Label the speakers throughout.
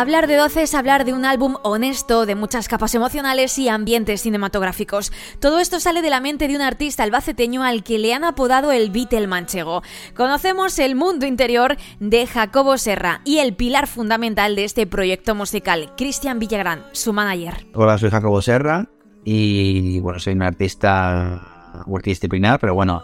Speaker 1: Hablar de 12 es hablar de un álbum honesto, de muchas capas emocionales y ambientes cinematográficos. Todo esto sale de la mente de un artista albaceteño al que le han apodado el Beatle manchego. Conocemos el mundo interior de Jacobo Serra y el pilar fundamental de este proyecto musical, Cristian Villagrán, su manager.
Speaker 2: Hola, soy Jacobo Serra y bueno, soy un artista multidisciplinar, pero bueno,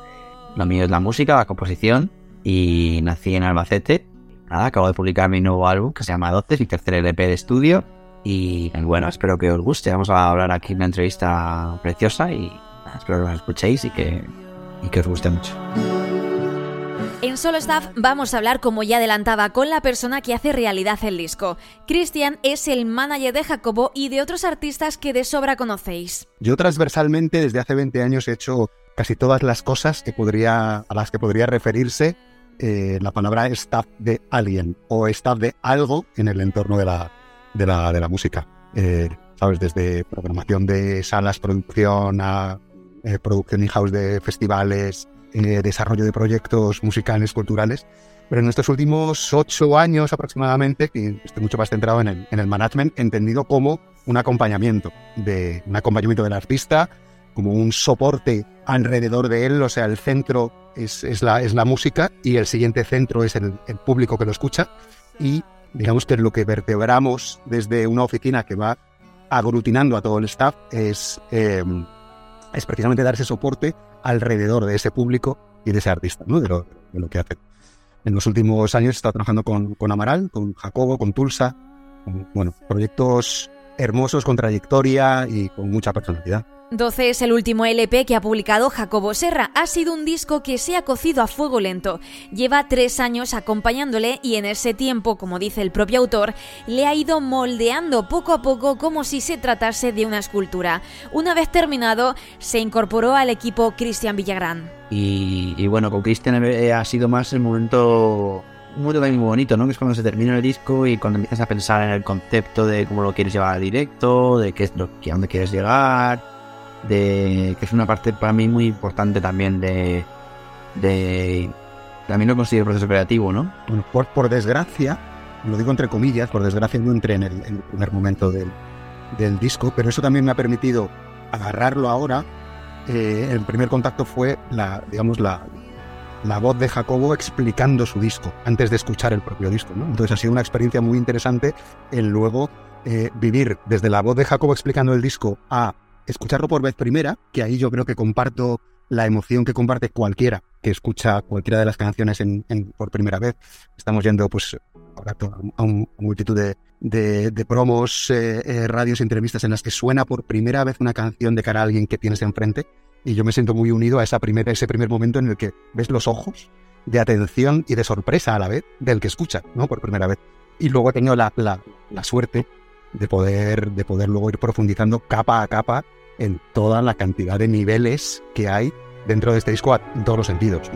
Speaker 2: lo mío es la música, la composición y nací en Albacete nada, acabo de publicar mi nuevo álbum que se llama 12, mi tercer LP de estudio. Y bueno, espero que os guste. Vamos a hablar aquí en una entrevista preciosa y espero que os escuchéis y que, y que os guste mucho.
Speaker 1: En Solo Staff vamos a hablar, como ya adelantaba, con la persona que hace realidad el disco. Cristian es el manager de Jacobo y de otros artistas que de sobra conocéis.
Speaker 3: Yo transversalmente desde hace 20 años he hecho casi todas las cosas que podría, a las que podría referirse eh, la palabra staff de alguien o staff de algo en el entorno de la, de la, de la música. Eh, ¿Sabes? Desde programación de salas, producción a eh, producción in-house de festivales, desarrollo de proyectos musicales, culturales. Pero en estos últimos ocho años aproximadamente, estoy mucho más centrado en el, en el management, entendido como un acompañamiento, de, un acompañamiento del artista, como un soporte alrededor de él, o sea, el centro es, la, es la música y el siguiente centro es el, público que lo escucha y digamos que lo que vertebramos desde una oficina que va aglutinando a todo el staff es, em, es precisamente dar ese soporte alrededor de ese público y de ese artista, ¿no? de, lo, de lo que hace. En los últimos años he estado trabajando con, con Amaral, con Jacobo, con Tulsa, con, bueno, proyectos hermosos, con trayectoria y con mucha personalidad.
Speaker 1: 12 es el último LP que ha publicado Jacobo Serra. Ha sido un disco que se ha cocido a fuego lento. Lleva tres años acompañándole y en ese tiempo, como dice el propio autor, le ha ido moldeando poco a poco como si se tratase de una escultura. Una vez terminado, se incorporó al equipo Cristian Villagrán.
Speaker 2: Y, bueno, con Cristian ha sido más el momento un momento también muy bonito, ¿no? Que es cuando se termina el disco y cuando empiezas a pensar en el concepto de cómo lo quieres llevar a directo, de qué es lo a dónde quieres llegar que es una parte para mí muy importante también de, de también lo considero proceso creativo, ¿no?
Speaker 3: Bueno, por, por desgracia, lo digo entre comillas, por desgracia no entré en el, primer momento del, del, disco, pero eso también me ha permitido agarrarlo ahora. Eh, el primer contacto fue la, digamos, la, la voz de Jacobo explicando su disco antes de escuchar el propio disco. ¿no? Entonces ha sido una experiencia muy interesante el luego eh, vivir desde la voz de Jacobo explicando el disco a escucharlo por vez primera, que ahí yo creo que comparto la emoción que comparte cualquiera que escucha cualquiera de las canciones en, por primera vez. Estamos yendo pues ahora a una multitud de, de, promos, eh, eh, radios, entrevistas en las que suena por primera vez una canción de cara a alguien que tienes enfrente y yo me siento muy unido a esa primera, ese primer momento en el que ves los ojos de atención y de sorpresa a la vez del que escucha, ¿no? Por primera vez. Y luego he tenido la, la, la suerte de poder, de poder luego ir profundizando capa a capa en toda la cantidad de niveles que hay dentro de este disco en todos los sentidos.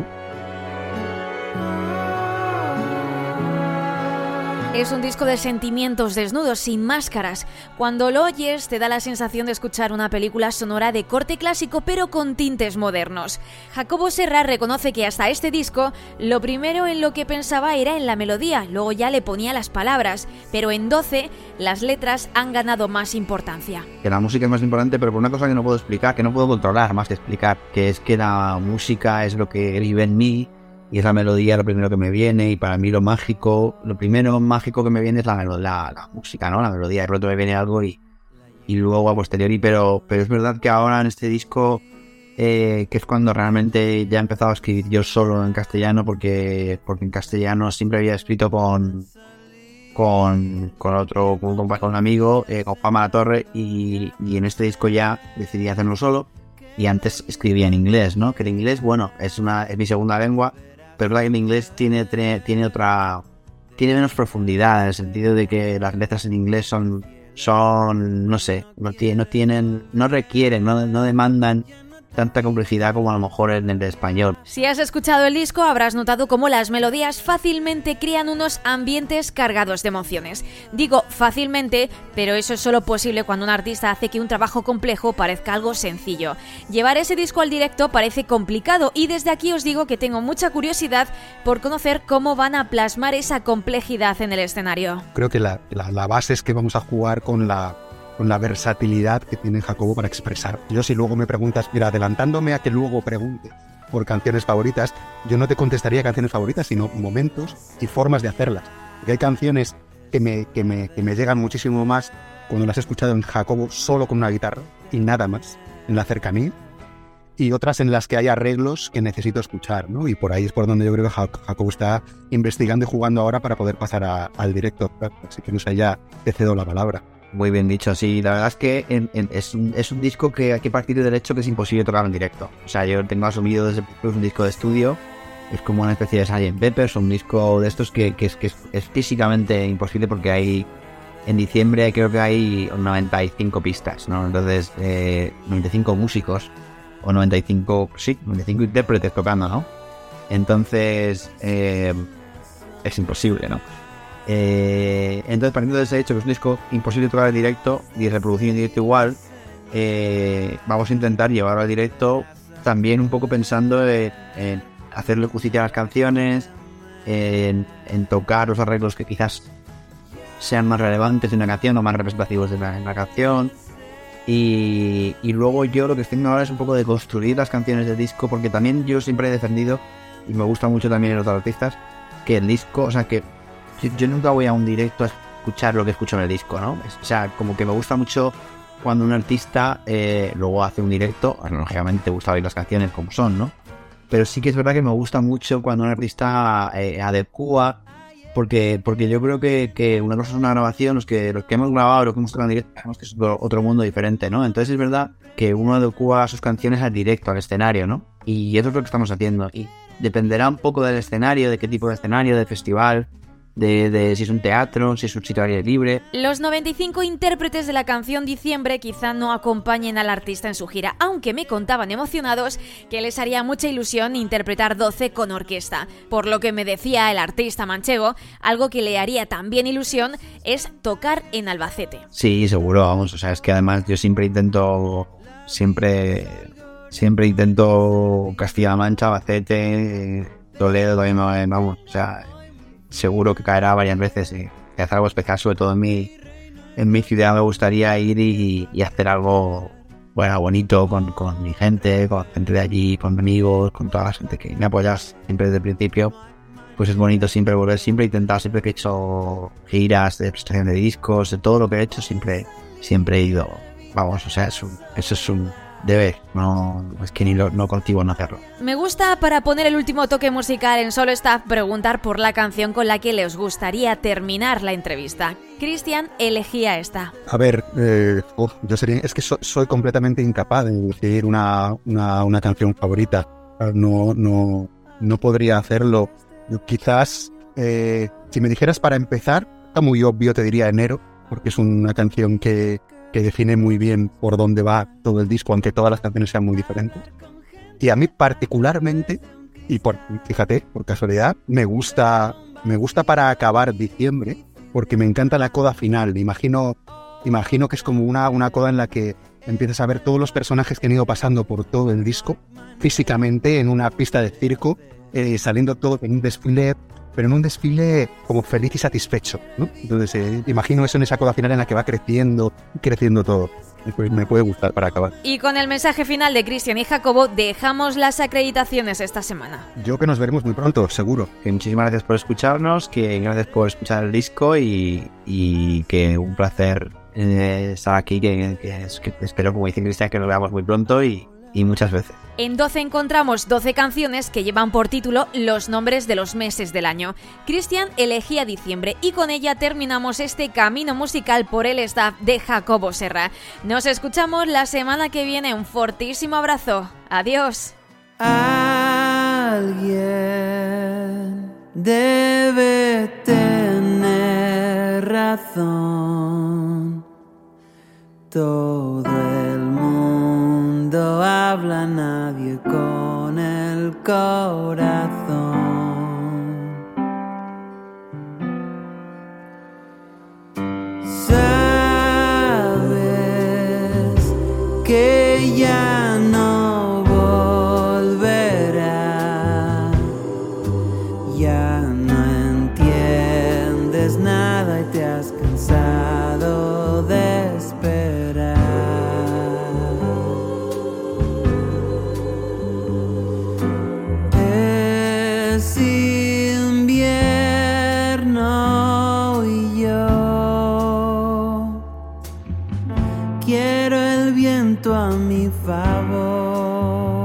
Speaker 1: Es un disco de sentimientos desnudos, sin máscaras. Cuando lo oyes te da la sensación de escuchar una película sonora de corte clásico pero con tintes modernos. Jacobo Serra reconoce que hasta este disco lo primero en lo que pensaba era en la melodía, luego ya le ponía las palabras, pero en 12 las letras han ganado más importancia.
Speaker 2: Que la música es más importante, pero por una cosa que no puedo explicar, que no puedo controlar más que explicar, que es que la música es lo que vive en mí y esa melodía lo primero que me viene y para mí lo mágico, lo primero mágico que me viene es la, la, la música, ¿no? La melodía, de pronto me viene algo y, y luego a posteriori, pero, pero es verdad que ahora en este disco, eh, que es cuando realmente ya he empezado a escribir yo solo en castellano, porque, porque en castellano siempre había escrito con, con, con otro, con, con un amigo, eh, con Juan La Torre, y, y en este disco ya decidí hacerlo solo y antes escribía en inglés, ¿no? Que el inglés, bueno, es una es mi segunda lengua, pero el inglés tiene, tiene otra tiene menos profundidad en el sentido de que las letras en inglés son son no sé, no, no tienen no requieren, no, no demandan tanta complejidad como a lo mejor en el español.
Speaker 1: Si has escuchado el disco habrás notado cómo las melodías fácilmente crean unos ambientes cargados de emociones. Digo fácilmente, pero eso es solo posible cuando un artista hace que un trabajo complejo parezca algo sencillo. Llevar ese disco al directo parece complicado y desde aquí os digo que tengo mucha curiosidad por conocer cómo van a plasmar esa complejidad en el escenario.
Speaker 3: Creo que la, la base es que vamos a jugar con la con la versatilidad que tiene Jacobo para expresar. Yo si luego me preguntas, mira, adelantándome a que luego pregunte por canciones favoritas, yo no te contestaría canciones favoritas, sino momentos y formas de hacerlas. Porque hay canciones que me, que me, que me llegan muchísimo más cuando las he escuchado en Jacobo solo con una guitarra y nada más, en la cercanía, y otras en las que hay arreglos que necesito escuchar, ¿no? Y por ahí es por donde yo creo que Jacobo está investigando y jugando ahora para poder pasar al directo. Así que no sé, ya te cedo la palabra.
Speaker 2: Muy bien dicho, sí. La verdad es que es, un, disco que hay que partir del hecho que es imposible tocar en directo. O sea, yo tengo asumido desde es un disco de estudio. Es como una especie de Sgt. Peppers, un disco de estos que, es, que es, físicamente imposible porque hay en diciembre creo que hay 95 pistas, ¿no? Entonces, 95 eh, músicos o 95, sí, 95 intérpretes tocando, ¿no? Entonces, eh, es imposible, ¿no? Eh, entonces, partiendo de ese hecho, que es un disco imposible tocar en directo y reproducir en directo igual, eh, vamos a intentar llevarlo al directo también un poco pensando en, hacerle justicia a las canciones, en, tocar los arreglos que quizás sean más relevantes de una canción o más representativos de la, canción. Y, luego yo lo que estoy haciendo ahora es un poco de construir las canciones del disco, porque también yo siempre he defendido, y me gusta mucho también en los artistas, que el disco, o sea, que yo nunca voy a un directo a escuchar lo que escucho en el disco, ¿no? O sea, como que me gusta mucho cuando un artista eh, luego hace un directo, lógicamente te gusta oír las canciones como son, ¿no? Pero sí que es verdad que me gusta mucho cuando un artista eh, adecua, porque, porque yo creo que, una cosa es una grabación, los que, los que hemos grabado, los que hemos tocado en directo, sabemos que es otro, mundo diferente, ¿no? Entonces es verdad que uno adecua sus canciones al directo, al escenario, ¿no? Y eso es lo que estamos haciendo. Y dependerá un poco del escenario, de qué tipo de escenario, de festival, de, si es un teatro, si es un sitio aire libre.
Speaker 1: Los 95 intérpretes de la canción Diciembre quizá no acompañen al artista en su gira, aunque me contaban emocionados que les haría mucha ilusión interpretar 12 con orquesta. Por lo que me decía el artista manchego, algo que le haría también ilusión es tocar en Albacete.
Speaker 2: Sí, seguro, vamos, o sea, es que además yo siempre intento, siempre, siempre intento Castilla-La Mancha, Albacete, Toledo, también, vamos, o sea seguro que caerá varias veces y, hacer algo especial, sobre todo en mi, en mi ciudad me gustaría ir y, hacer algo bueno, bonito con, con, mi gente, con gente de allí, con amigos, con toda la gente que me apoyas siempre desde el principio. Pues es bonito siempre volver, siempre intentar, siempre que he hecho giras de presentación de discos, de todo lo que he hecho, siempre, siempre he ido. Vamos, o sea, eso es un, debe, no, es que ni lo, no contigo no hacerlo.
Speaker 1: Me gusta para poner el último toque musical en Solo Staff preguntar por la canción con la que les gustaría terminar la entrevista. Cristian elegía esta.
Speaker 3: A ver, eh, yo sería, es que soy completamente incapaz de elegir una, una, canción favorita. No, no, no podría hacerlo. quizás, eh, si me dijeras para empezar, está muy obvio, te diría enero, porque es una canción que, que define muy bien por dónde va todo el disco, aunque todas las canciones sean muy diferentes. Y a mí particularmente, y por, fíjate, por casualidad, me gusta, me gusta para acabar diciembre, porque me encanta la coda final. Imagino, imagino que es como una, una coda en la que empiezas a ver todos los personajes que han ido pasando por todo el disco, físicamente en una pista de circo, eh, saliendo todo en un desfile pero en un desfile como feliz y satisfecho, ¿no? Entonces, eh, imagino eso en esa coda final en la que va creciendo, creciendo todo. Me puede, gustar para acabar.
Speaker 1: Y con el mensaje final de Cristian y Jacobo, dejamos las acreditaciones esta semana.
Speaker 3: Yo que nos veremos muy pronto, seguro.
Speaker 2: Que muchísimas gracias por escucharnos, que gracias por escuchar el disco y, y que un placer eh, estar aquí, que, espero, como dice Cristian, que nos veamos muy pronto y, y muchas veces.
Speaker 1: En 12 encontramos 12 canciones que llevan por título los nombres de los meses del año. Cristian elegía diciembre y con ella terminamos este camino musical por el staff de Jacobo Serra. Nos escuchamos la semana que viene. Un fortísimo abrazo. Adiós.
Speaker 4: Alguien debe tener razón. Todo el mundo nadie con el corazón. Sabes que ya quiero el viento a mi favor.